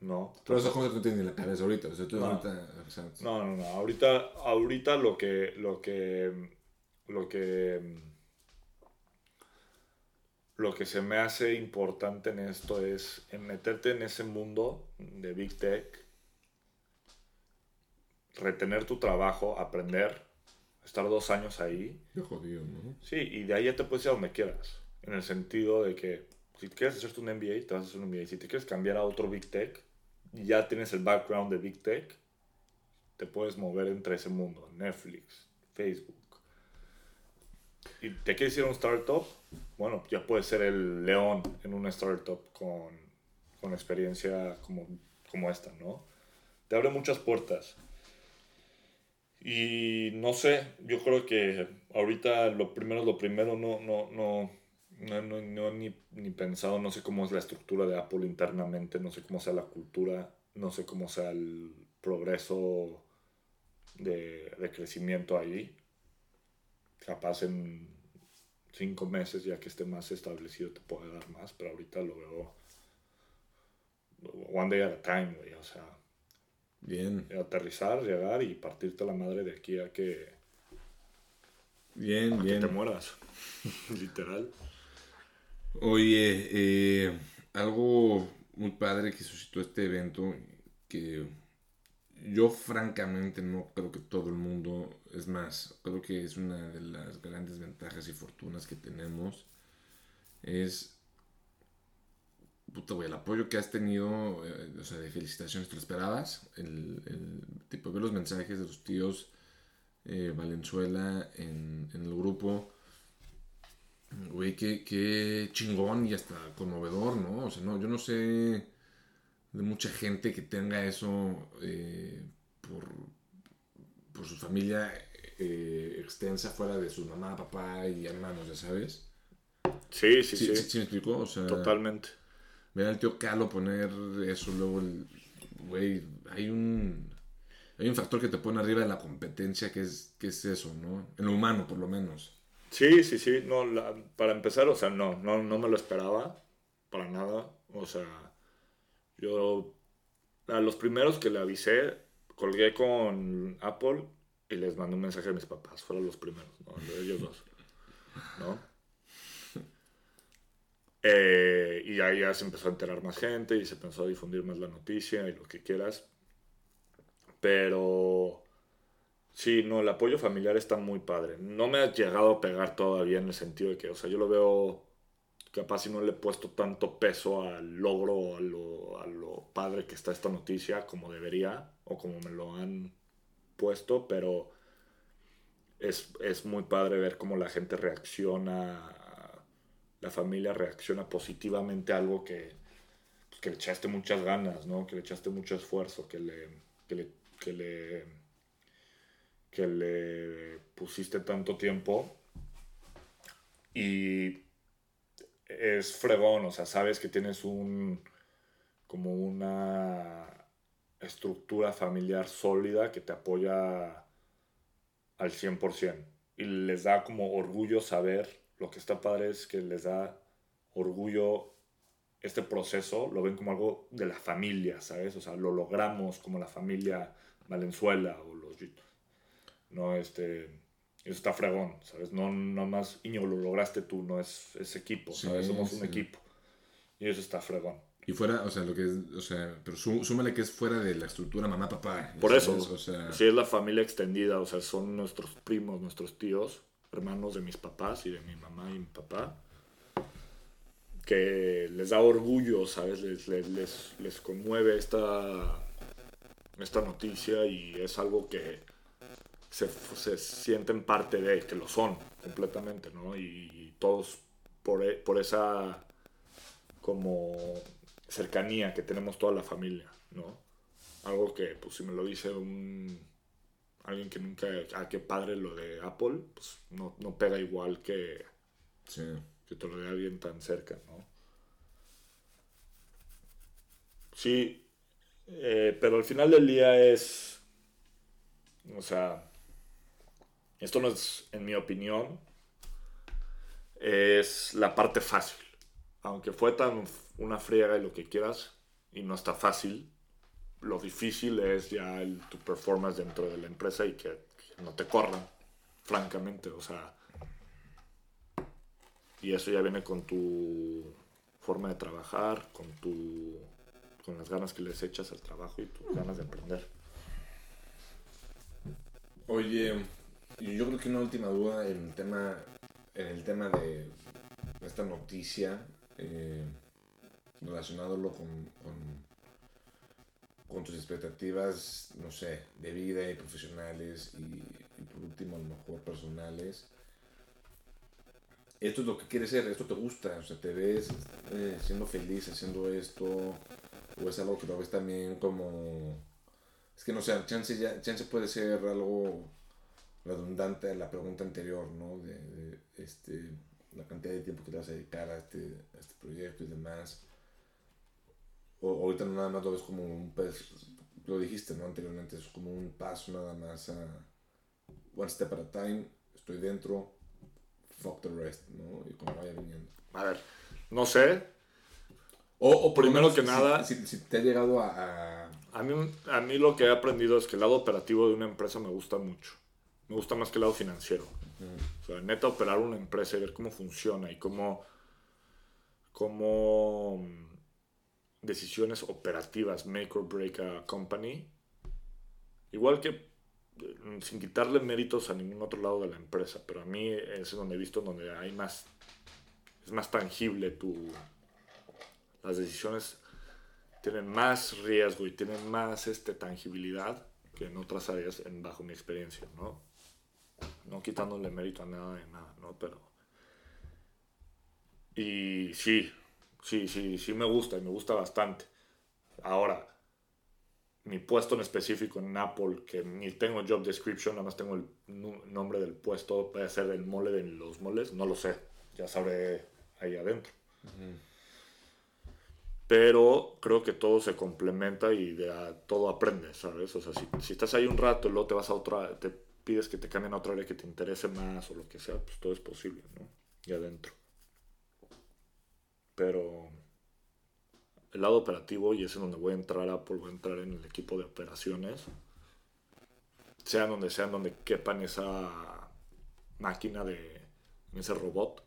Speaker 2: ¿no?
Speaker 1: Pero esas cosas no tienes ni la cabeza ahorita, o sea, tú
Speaker 2: No.
Speaker 1: ahorita... o sea,
Speaker 2: No, no, no. Ahorita, ahorita lo que, lo que, lo que, lo que se me hace importante en esto es en meterte en ese mundo de Big Tech, retener tu trabajo, aprender, estar dos años ahí,
Speaker 1: qué jodido, ¿no?
Speaker 2: sí, y de ahí ya te puedes ir a donde quieras. En el sentido de que si quieres hacerte un MBA, te vas a hacer un MBA. Si te quieres cambiar a otro Big Tech, y ya tienes el background de Big Tech, te puedes mover entre ese mundo, Netflix, Facebook. Y te quieres ir a un startup, bueno, ya puedes ser el león en una startup con, con experiencia como, como esta, ¿no? Te abre muchas puertas. Y no sé, yo creo que ahorita lo primero es lo primero, no, no, no, no, no, ni, ni pensado, no sé cómo es la estructura de Apple internamente, no sé cómo sea la cultura, no sé cómo sea el progreso de, de crecimiento ahí. Capaz en cinco meses, ya que esté más establecido, te puede dar más, pero ahorita lo veo one day at a time, güey, o sea,
Speaker 1: Bien,
Speaker 2: aterrizar, llegar y partirte la madre de aquí a que,
Speaker 1: bien,
Speaker 2: a que
Speaker 1: bien.
Speaker 2: te mueras, literal.
Speaker 1: Oye, eh, algo muy padre que suscitó este evento, que yo francamente no creo que todo el mundo, es más, creo que es una de las grandes ventajas y fortunas que tenemos, es puta, güey, el apoyo que has tenido, eh, o sea, de felicitaciones, ¿te lo esperabas? El, el tipo, ver los mensajes de los tíos eh, Valenzuela en, en el grupo. Güey, qué, qué chingón y hasta conmovedor, ¿no? O sea, no, yo no sé de mucha gente que tenga eso eh, por, por su familia eh, extensa fuera de su mamá, papá y hermanos, ya sabes.
Speaker 2: Sí, sí, sí.
Speaker 1: ¿Sí, me explicó? O sea,
Speaker 2: Totalmente.
Speaker 1: Ver al tío Calo poner eso, luego el. Güey, hay un. Hay un factor que te pone arriba de la competencia que es, que es eso, ¿no? En lo humano, por lo menos.
Speaker 2: Sí, sí, sí. No, para empezar, o sea, no, no, no me lo esperaba. Para nada. O sea, yo. A los primeros que le avisé, colgué con Apple y les mandé un mensaje a mis papás. Fueron los primeros, ¿no? Ellos dos. ¿No? Eh, y ahí ya se empezó a enterar más gente y se empezó a difundir más la noticia y lo que quieras. Pero sí, no, el apoyo familiar está muy padre. No me ha llegado a pegar todavía en el sentido de que, o sea, yo lo veo capaz si no le he puesto tanto peso al logro a lo, a lo padre que está esta noticia como debería o como me lo han puesto, pero es, es muy padre ver cómo la gente reacciona, la familia reacciona positivamente a algo que, pues, que le echaste muchas ganas, ¿no? Que le echaste mucho esfuerzo, que le, que le, que le, que le pusiste tanto tiempo. Y es fregón, o sea, sabes que tienes un, como una estructura familiar sólida que te apoya al 100%. Y les da como orgullo saber, lo que está padre es que les da orgullo este proceso, lo ven como algo de la familia, ¿sabes? O sea, lo logramos como la familia Valenzuela o los... No, este... Eso está fregón, ¿sabes? No, no más, Iño, lo lograste tú, no es, es equipo,
Speaker 1: Sí,
Speaker 2: ¿sabes? Somos un
Speaker 1: sí.
Speaker 2: equipo. Y eso está fregón.
Speaker 1: Y fuera, o sea, lo que es, o sea, pero sú- súmale que es fuera de la estructura mamá, papá.
Speaker 2: Por
Speaker 1: ¿sabes?
Speaker 2: eso,
Speaker 1: O sea,
Speaker 2: sí es la familia extendida, o sea, son nuestros primos, nuestros tíos, hermanos de mis papás y de mi mamá y mi papá, que les da orgullo, ¿sabes? Les, les, les, conmueve esta, esta noticia y es algo que se, se sienten parte de, que lo son completamente, ¿no? Y, todos por, e- por esa como cercanía que tenemos toda la familia, ¿no? Algo que, pues, si me lo dice un alguien que nunca, ah, qué padre lo de Apple, pues no, no pega igual que,
Speaker 1: sí.
Speaker 2: que te lo dé alguien tan cerca, ¿no? Sí, eh, pero al final del día es, o sea, esto no es, en mi opinión, es la parte fácil. Aunque fue tan una friega y lo que quieras, y no está fácil, lo difícil es ya el- tu performance dentro de la empresa y que, no te corran, francamente, o sea. Y eso ya viene con tu forma de trabajar, con tu con las ganas que les echas al trabajo y tus ganas de emprender.
Speaker 1: Oye, yo creo que una última duda en el tema, en el tema de esta noticia, eh, relacionándolo con, con, con tus expectativas, no sé, de vida y profesionales y, por último a lo mejor personales. Esto es lo que quieres ser, esto te gusta, o sea, te ves eh, siendo feliz haciendo esto, o es algo que lo ves también como... Es que no sé, chance, ya, chance puede ser algo redundante a la pregunta anterior, ¿no? De, de, este, la cantidad de tiempo que le vas a dedicar a este, a este proyecto y demás. O ahorita nada más lo ves como un pez, lo dijiste, ¿no? Anteriormente, es como un paso nada más a one step at a time, estoy dentro, fuck the rest, ¿no? Y como vaya viniendo.
Speaker 2: A ver, no sé,
Speaker 1: O, o
Speaker 2: Primero
Speaker 1: menos,
Speaker 2: que
Speaker 1: si-
Speaker 2: nada-
Speaker 1: si, si te ha llegado a, a-
Speaker 2: A mí, a mí lo que he aprendido es que el lado operativo de una empresa me gusta mucho. Me gusta más que el lado financiero. O sea, neta, operar una empresa y ver cómo funciona y cómo, cómo decisiones operativas make or break a company. Igual que eh, sin quitarle méritos a ningún otro lado de la empresa, pero a mí es donde he visto donde hay más, es más tangible tu, las decisiones tienen más riesgo y tienen más este, tangibilidad que en otras áreas, en, bajo mi experiencia, ¿no? No quitándole mérito a nada de nada, ¿no? Pero... Y sí, sí, sí, sí me gusta y me gusta bastante. Ahora, mi puesto en específico en Apple, que ni tengo job description, nada más tengo el nombre del puesto, puede ser el mole de los moles, no lo sé, ya sabré ahí adentro. Pero creo que todo se complementa y de todo aprendes, ¿sabes? O sea, si, si, estás ahí un rato y luego te vas a otra, te pides que te cambien a otra área que te interese más o lo que sea, pues todo es posible, ¿no? Y adentro. Pero el lado operativo, y es en donde voy a entrar a Apple, voy a entrar en el equipo de operaciones, sea donde sea, donde quepan esa máquina de, ese robot,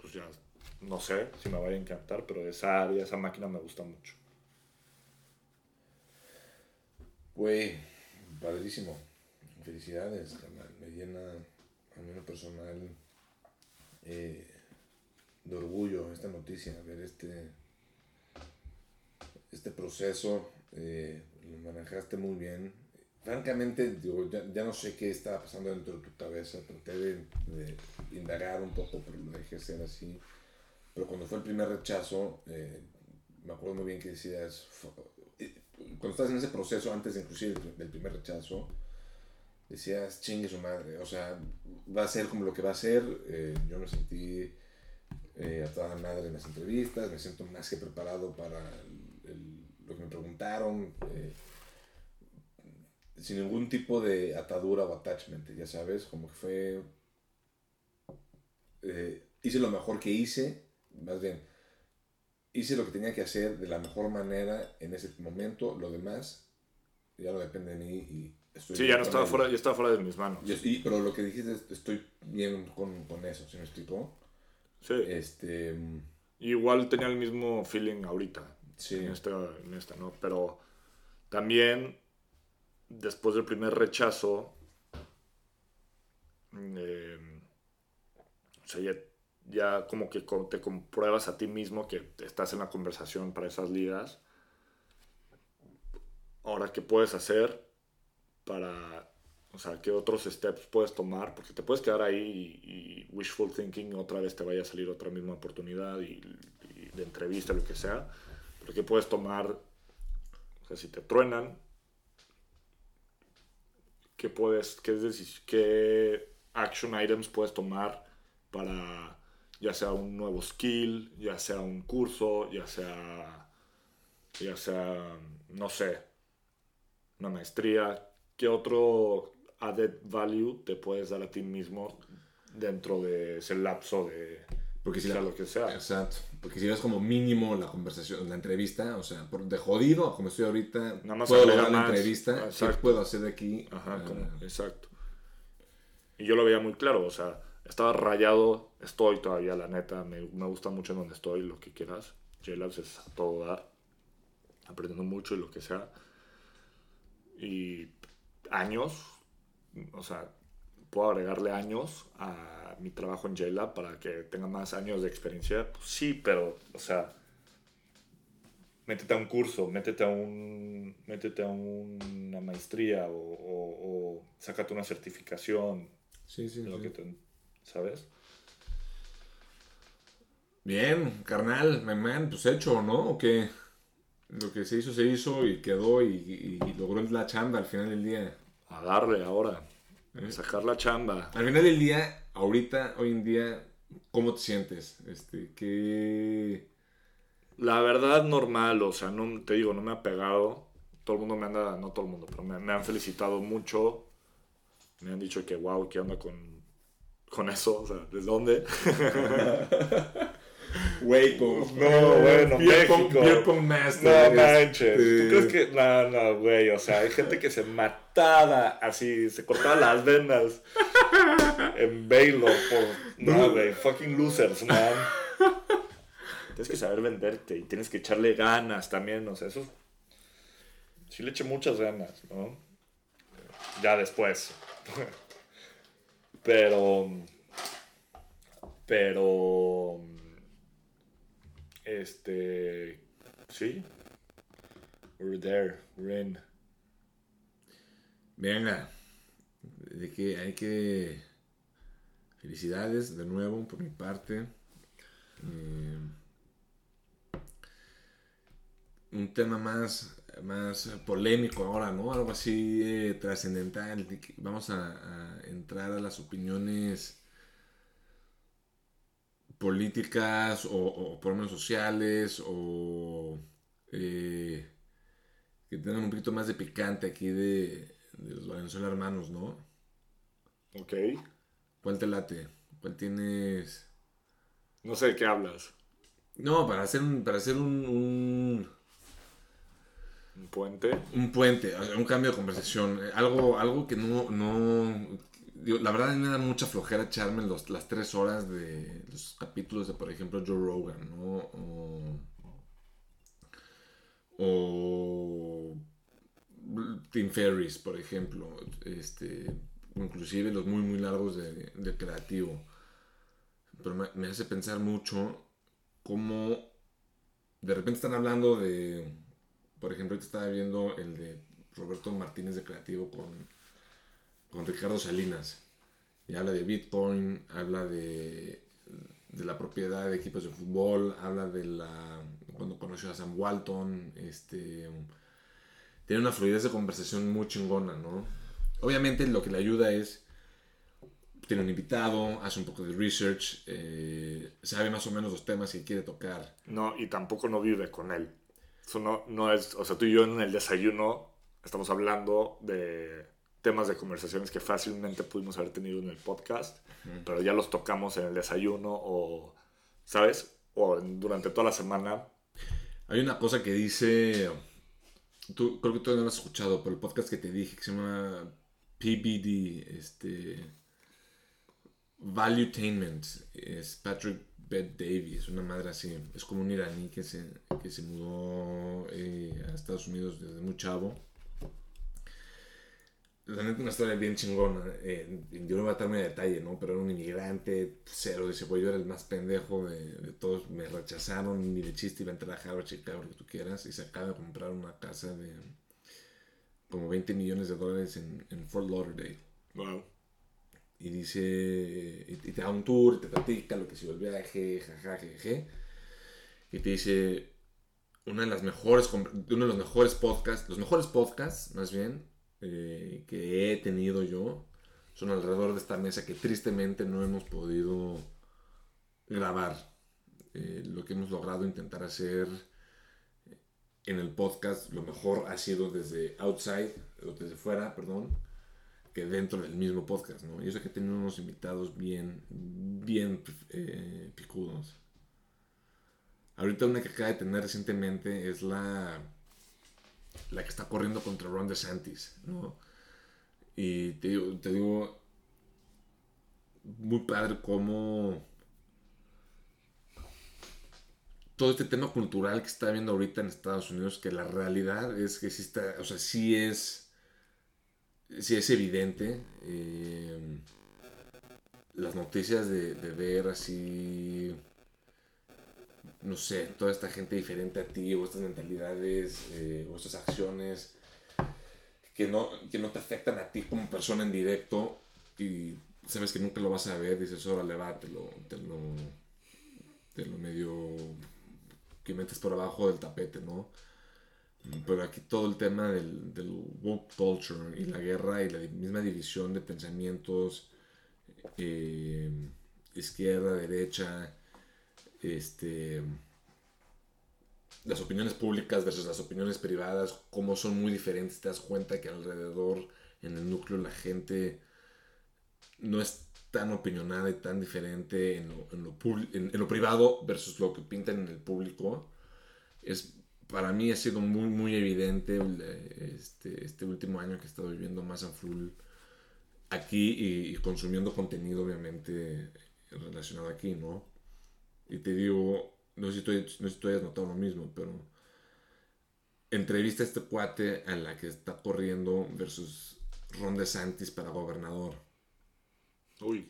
Speaker 2: pues ya no sé si me vaya a encantar, pero esa área, esa máquina me gusta mucho.
Speaker 1: Güey, padrísimo. Felicidades, Me llena a mí lo personal eh, de orgullo esta noticia, ver este este proceso, eh, lo manejaste muy bien. Francamente, digo, ya, no sé qué estaba pasando dentro de tu cabeza, traté de, indagar un poco, pero lo dejé ser así. Pero cuando fue el primer rechazo, eh, me acuerdo muy bien que decías, eh, cuando estás en ese proceso, antes inclusive del primer rechazo, decías, chingue su madre, o sea, va a ser como lo que va a ser. yo me sentí a toda madre en las entrevistas, me siento más que preparado para lo que me preguntaron, eh, sin ningún tipo de atadura o attachment, ya sabes, como que fue... Eh, hice lo mejor que hice, más bien, hice lo que tenía que hacer de la mejor manera en ese momento, lo demás ya no depende de mí y
Speaker 2: estoy... Sí, ya no estaba fuera, ya estaba fuera de mis manos.
Speaker 1: pero lo que dijiste, estoy bien con, con eso, ¿sí me explicó?
Speaker 2: Sí. Este... Igual tenía el mismo feeling ahorita sí. en, esta, en esta, ¿no? Pero también, después del primer rechazo, eh, o sea, ya, ya, como que te compruebas a ti mismo que estás en la conversación para esas ligas. Ahora, ¿qué puedes hacer para, o sea, qué otros steps puedes tomar? Porque te puedes quedar ahí y, wishful thinking, otra vez te vaya a salir otra misma oportunidad y, y de entrevista, lo que sea. Porque puedes tomar, o sea, si te truenan, ¿qué puedes, qué, es qué action items puedes tomar para ya sea un nuevo skill, ya sea un curso, ya sea, ya sea, no sé, una maestría, ¿qué otro added value te puedes dar a ti mismo dentro de ese lapso de,
Speaker 1: porque si lo que sea. Exacto. Porque si ves como mínimo la conversación, la entrevista, o sea, por, de jodido, como estoy ahorita, Nada más puedo lograr la entrevista, ¿qué puedo hacer de aquí?
Speaker 2: Ajá, como, exacto. Y yo lo veía muy claro, o sea, estaba rayado, estoy todavía, la neta, me, me gusta mucho en donde estoy, lo que quieras. JLabs es a todo dar, aprendiendo mucho y lo que sea. Y años, o sea, puedo agregarle años a mi trabajo en JLab para que tenga más años de experiencia. Pues sí, pero, o sea, métete a un curso, métete a, un, métete a una maestría o, o, sácate una certificación. Sí, sí. Lo Que ¿Sabes?
Speaker 1: Bien, carnal, man, pues hecho, ¿no? ¿O qué? Lo que se hizo, se hizo y quedó y, y logró la chamba al final del día.
Speaker 2: A darle ahora. A sacar la chamba.
Speaker 1: Al final del día, ahorita, hoy en día, ¿cómo te sientes? Este, ¿qué...
Speaker 2: La verdad, normal, o sea, no te digo, no me ha pegado. Todo el mundo me anda, no todo el mundo, pero me, han felicitado mucho. Me han dicho que, wow, ¿qué onda con, con eso? O sea, ¿de dónde?
Speaker 1: Güey, No, bueno,
Speaker 2: México. No manches. ¿Tú crees que.? No, no, güey. O sea, hay gente que se mataba así, se cortaba las venas en Baylor por. No, güey. Fucking losers, man. Tienes que saber venderte y tienes que echarle ganas también. O sea, eso. Sí le eché muchas ganas, ¿no? Ya después. Pero. Pero Este. Sí. We're there. We're in.
Speaker 1: Venga. De que hay que. Felicidades de nuevo por mi parte. Eh, un tema más, más polémico ahora, ¿no? Algo así eh, trascendental. Vamos a, a entrar a las opiniones políticas o, problemas sociales o eh, que tengan un poquito más de picante aquí de, los Valenzuela hermanos, ¿no?
Speaker 2: Ok.
Speaker 1: ¿Cuál te late? ¿Cuál tienes?
Speaker 2: No sé de qué hablas.
Speaker 1: No, para hacer un, para hacer un, un,
Speaker 2: un puente.
Speaker 1: Un puente, un cambio de conversación. Algo, algo que no, no la verdad a mí me da mucha flojera echarme las tres horas de los capítulos de, por ejemplo, Joe Rogan, ¿no? O, Tim Ferris, por ejemplo. Este, inclusive los muy, muy largos de, creativo. Pero me, hace pensar mucho cómo de repente están hablando de, por ejemplo, ahorita estaba viendo el de Roberto Martínez de creativo con con Ricardo Salinas. Y habla de Bitcoin, habla de, de la propiedad de equipos de fútbol, habla de la cuando conoció a Sam Walton, este tiene una fluidez de conversación muy chingona, ¿no? Obviamente lo que le ayuda es tiene un invitado, hace un poco de research, eh, sabe más o menos los temas que quiere tocar.
Speaker 2: No, y tampoco no vive con él. Eso no, no es, o sea, tú y yo en el desayuno estamos hablando de temas de conversaciones que fácilmente pudimos haber tenido en el podcast, pero ya los tocamos en el desayuno o, ¿sabes? O durante toda la semana.
Speaker 1: Hay una cosa que dice, tú, creo que tú no lo has escuchado, pero el podcast que te dije que se llama PBD, este, Valuetainment, es Patrick Bed Davies, una madre así, es como un iraní que se, que se mudó eh, a Estados Unidos desde muy chavo la neta una historia bien chingona. Eh, yo no voy a darme detalle, ¿no? Pero era un inmigrante, cero, dice, pues yo era el más pendejo de, todos, me rechazaron, ni de chiste iba a entrar a Harvard, Chicago, lo que tú quieras, y se acaba de comprar una casa de como 20 millones de dólares en, en Fort Lauderdale.
Speaker 2: Wow.
Speaker 1: Y dice, y, te da un tour, te platica lo que sido el viaje, jajaja, jeje. Y te dice, una de las mejores, uno de los mejores podcasts, los mejores podcasts, más bien, eh, que he tenido yo son alrededor de esta mesa que tristemente no hemos podido grabar. Eh, lo que hemos logrado intentar hacer en el podcast, lo mejor ha sido desde outside, o desde fuera, perdón, que dentro del mismo podcast, ¿no? Y eso que tenemos unos invitados bien, bien eh, picudos. Ahorita una que acaba de tener recientemente es la la que está corriendo contra Ron DeSantis, ¿no? Y te digo, muy padre cómo todo este tema cultural que está viendo ahorita en Estados Unidos, que la realidad es que sí está, o sea, sí es, sí es evidente. Eh, las noticias de ver así no sé, toda esta gente diferente a ti, o estas mentalidades, eh, o estas acciones que no, que no te afectan a ti como persona en directo y sabes que nunca lo vas a ver, dices, órale, va, te lo, te lo, te lo medio que metes por abajo del tapete, ¿no? Pero aquí todo el tema del, woke culture y la guerra y la misma división de pensamientos, eh, izquierda, derecha, este, las opiniones públicas versus las opiniones privadas, cómo son muy diferentes, te das cuenta que alrededor, en el núcleo, la gente no es tan opinionada y tan diferente en lo, en lo, privado versus lo que pintan en el público. Es, para mí ha sido muy, muy evidente este, este último año que he estado viviendo más a full aquí y consumiendo contenido, obviamente, relacionado aquí, ¿no? Y te digo, no sé si tú, hayas notado lo mismo, pero entrevista a este cuate a la que está corriendo versus Ron DeSantis para gobernador.
Speaker 2: Uy,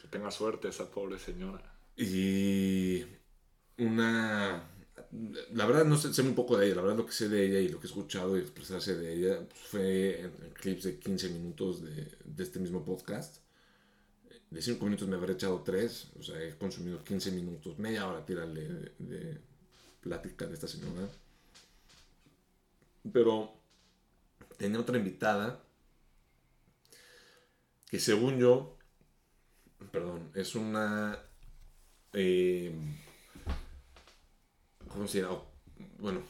Speaker 2: que tenga suerte esa pobre señora.
Speaker 1: Y una... La verdad no sé, sé muy poco de ella, la verdad lo que sé de ella y lo que he escuchado y expresarse de ella pues, fue en, clips de 15 minutos de, de este mismo podcast. De 5 minutos me habré echado 3, o sea, he consumido 15 minutos, media hora tirarle de, de plática de esta señora. Pero tenía otra invitada que según yo, perdón, es una... Eh, ¿Cómo se llama? Bueno,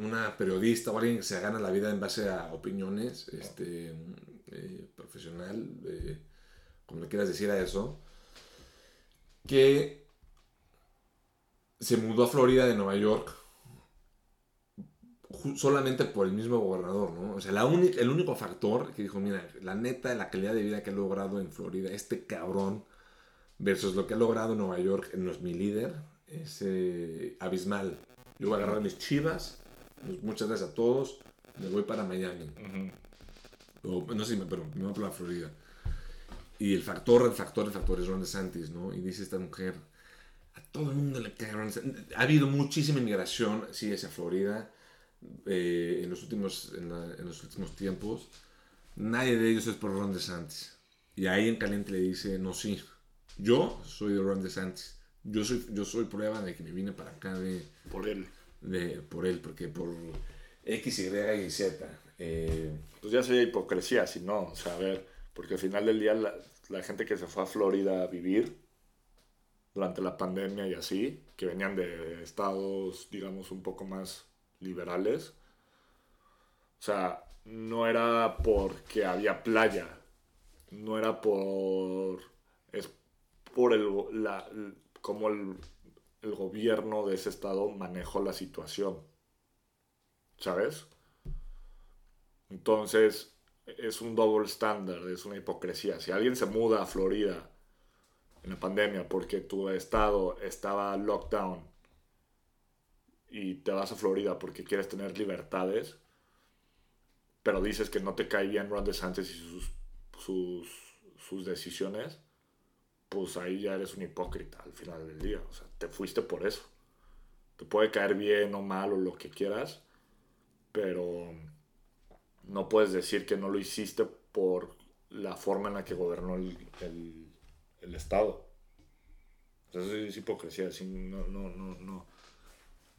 Speaker 1: una periodista o alguien que se gana la vida en base a opiniones, este, eh, profesional, eh, como le quieras decir a eso, que se mudó a Florida de Nueva York solamente por el mismo gobernador, ¿no? O sea, la única, el único factor que dijo, mira, la neta, la calidad de vida que ha logrado en Florida, este cabrón, versus lo que ha logrado en Nueva York, no es mi líder, es eh, abismal. Yo voy a agarrar mis chivas, pues, muchas gracias a todos, me voy para Miami. O, no sé, pero me voy para Florida. Y el factor, el factor, el factor es Ron DeSantis, ¿no? Y dice esta mujer, a todo el mundo le cae Ron DeSantis. Ha habido muchísima inmigración, sí, hacia Florida eh, en, los últimos, en, la- en los últimos tiempos. Nadie de ellos es por Ron DeSantis. Y ahí en caliente le dice, no, sí, yo soy de Ron DeSantis. Yo soy, yo soy prueba de que me vine para acá de,
Speaker 2: Por él.
Speaker 1: de, por él, porque por X, Y y Z. eh,
Speaker 2: Pues ya sería hipocresía, si no, o sea, a ver, porque al final del día la, la gente que se fue a Florida a vivir durante la pandemia y así, que venían de estados, digamos, un poco más liberales, o sea, no era porque había playa, no era por... es por el, la, como el, el gobierno de ese estado manejó la situación, ¿sabes? Entonces, es un double standard, es una hipocresía. Si alguien se muda a Florida en la pandemia porque tu estado estaba lockdown y te vas a Florida porque quieres tener libertades, pero dices que no te cae bien Ron DeSantis y sus, sus, sus decisiones, pues ahí ya eres un hipócrita al final del día. O sea, te fuiste por eso. Te puede caer bien o mal o lo que quieras, pero no puedes decir que no lo hiciste por la forma en la que gobernó el, el- el Estado. O sea, eso es hipocresía, sí, no, no, no, no,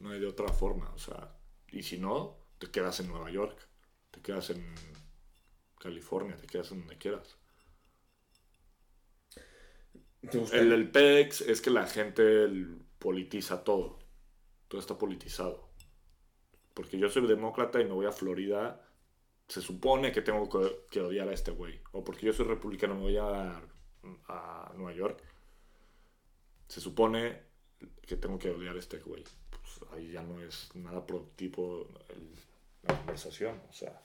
Speaker 2: no hay de otra forma. O sea, y si no, te quedas en Nueva York, te quedas en California, te quedas en donde quieras. El, el PEX es que la gente el- politiza todo. Todo está politizado. Porque yo soy demócrata y me voy a Florida. Se supone que tengo que, que odiar a este güey. O porque yo soy republicano me voy a, a Nueva York. Se supone que tengo que odiar a este güey. Pues ahí ya no es nada productivo el- la conversación. O sea.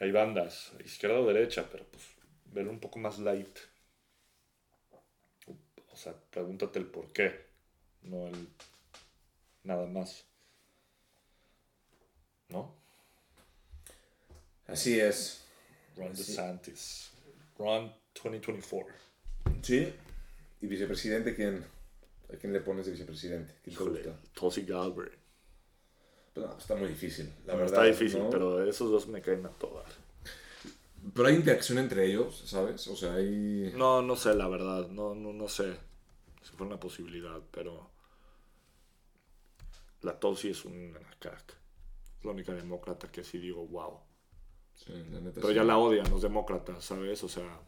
Speaker 2: Hay bandas, izquierda o derecha, pero pues verlo un poco más light. O sea, pregúntate el por qué, no el nada más. ¿No?
Speaker 1: Así es.
Speaker 2: Ron. DeSantis. Ron 2024.
Speaker 1: Sí. ¿Y vicepresidente quién? ¿A quién le pones de vicepresidente? ¿Quién te
Speaker 2: Híjole,
Speaker 1: gusta?
Speaker 2: Tulsi Gabbard.
Speaker 1: Pues no, está muy difícil, la verdad.
Speaker 2: está difícil,
Speaker 1: ¿no?
Speaker 2: pero esos dos me caen a todas.
Speaker 1: Pero hay interacción entre ellos, ¿sabes? O sea, hay...
Speaker 2: No, no sé, la verdad. No, no, no sé si fue una posibilidad, pero la Tulsi es una crack. Es la única demócrata que sí digo, wow.
Speaker 1: Sí, la neta
Speaker 2: Pero
Speaker 1: sí.
Speaker 2: ya la odian los demócratas, ¿sabes? O sea.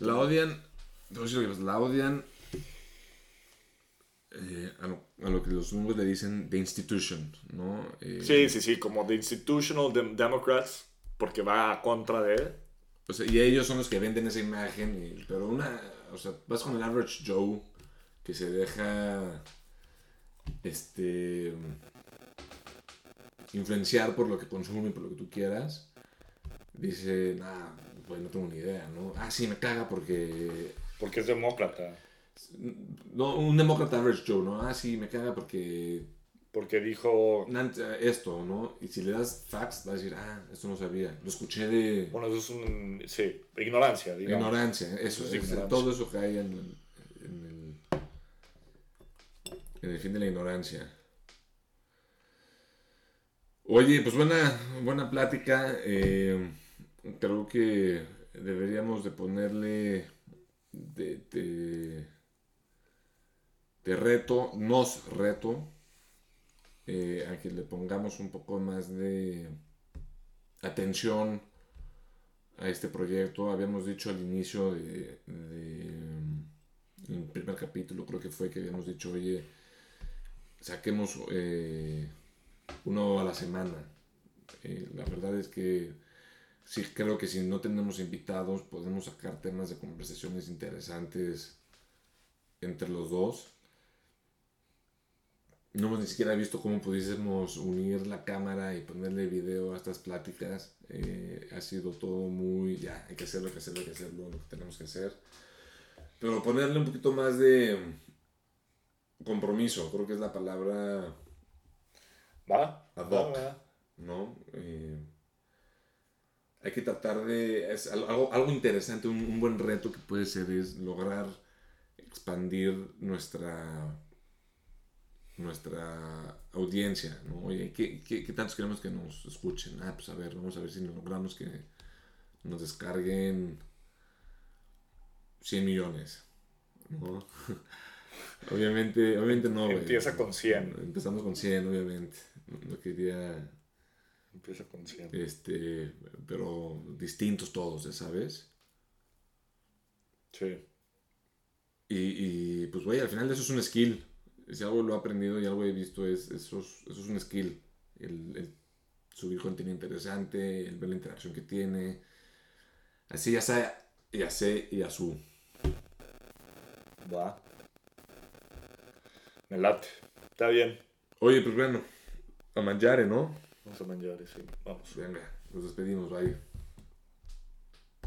Speaker 1: La odian, la odian eh, a, lo, a lo que los gringos le dicen the institution, ¿no? Eh,
Speaker 2: Sí, sí, sí, como The Institutional Dem- Democrats, porque va a contra de.
Speaker 1: O sea, y ellos son los que venden esa imagen, y- pero una, o sea, vas con el average Joe que se deja, este, influenciar por lo que consume, por lo que tú quieras, dice, nah, pues no tengo ni idea, ¿no? Ah, sí, me caga porque
Speaker 2: Porque es demócrata.
Speaker 1: No, un demócrata average Joe, ¿no? Ah, sí, me caga porque
Speaker 2: Porque dijo.
Speaker 1: Esto, ¿no? Y si le das facts, va a decir, ah, esto no sabía. Lo escuché de.
Speaker 2: Bueno, eso es un. Sí, ignorancia, digamos.
Speaker 1: Ignorancia, eso. es ignorancia. Todo eso cae en el, en el. En el fin de la ignorancia. Oye, pues buena, buena plática. Eh, creo que deberíamos de ponerle de, de, reto, nos reto, eh, a que le pongamos un poco más de atención a este proyecto. Habíamos dicho al inicio de, el primer capítulo, creo que fue que habíamos dicho, oye, saquemos eh, uno a la semana. Eh, la verdad es que sí creo que si no tenemos invitados podemos sacar temas de conversaciones interesantes entre los dos no hemos ni siquiera visto cómo pudiésemos unir la cámara y ponerle video a estas pláticas. Eh, ha sido todo muy, ya, hay que hacerlo, hay que hacerlo, hay que hacerlo, lo que tenemos que hacer. Pero ponerle un poquito más de compromiso, creo que es la palabra...
Speaker 2: Va.
Speaker 1: ¿No? Eh, hay que tratar de... Es algo, algo interesante, un, un buen reto que puede ser es lograr expandir nuestra nuestra audiencia, ¿no? Oye, ¿qué, qué, qué tantos queremos que nos escuchen? Ah, pues a ver, vamos a ver si logramos que nos descarguen 100 millones, ¿no? obviamente, obviamente no,
Speaker 2: Empieza con 100.
Speaker 1: Empezamos con 100, obviamente. No quería...
Speaker 2: Empieza con 100.
Speaker 1: Este, pero distintos todos, ¿sabes?
Speaker 2: Sí.
Speaker 1: Y, y pues, güey, al final eso es un skill si algo lo he aprendido y algo he visto, es, eso, es, eso es un skill. El, subir contenido interesante, el ver la interacción que tiene. Así ya sea, ya sé y a su.
Speaker 2: Va. Me late. Está bien.
Speaker 1: Oye, pues bueno, a mangiare, ¿no?
Speaker 2: Vamos a mangiare, sí. Vamos.
Speaker 1: Venga, nos despedimos, bye.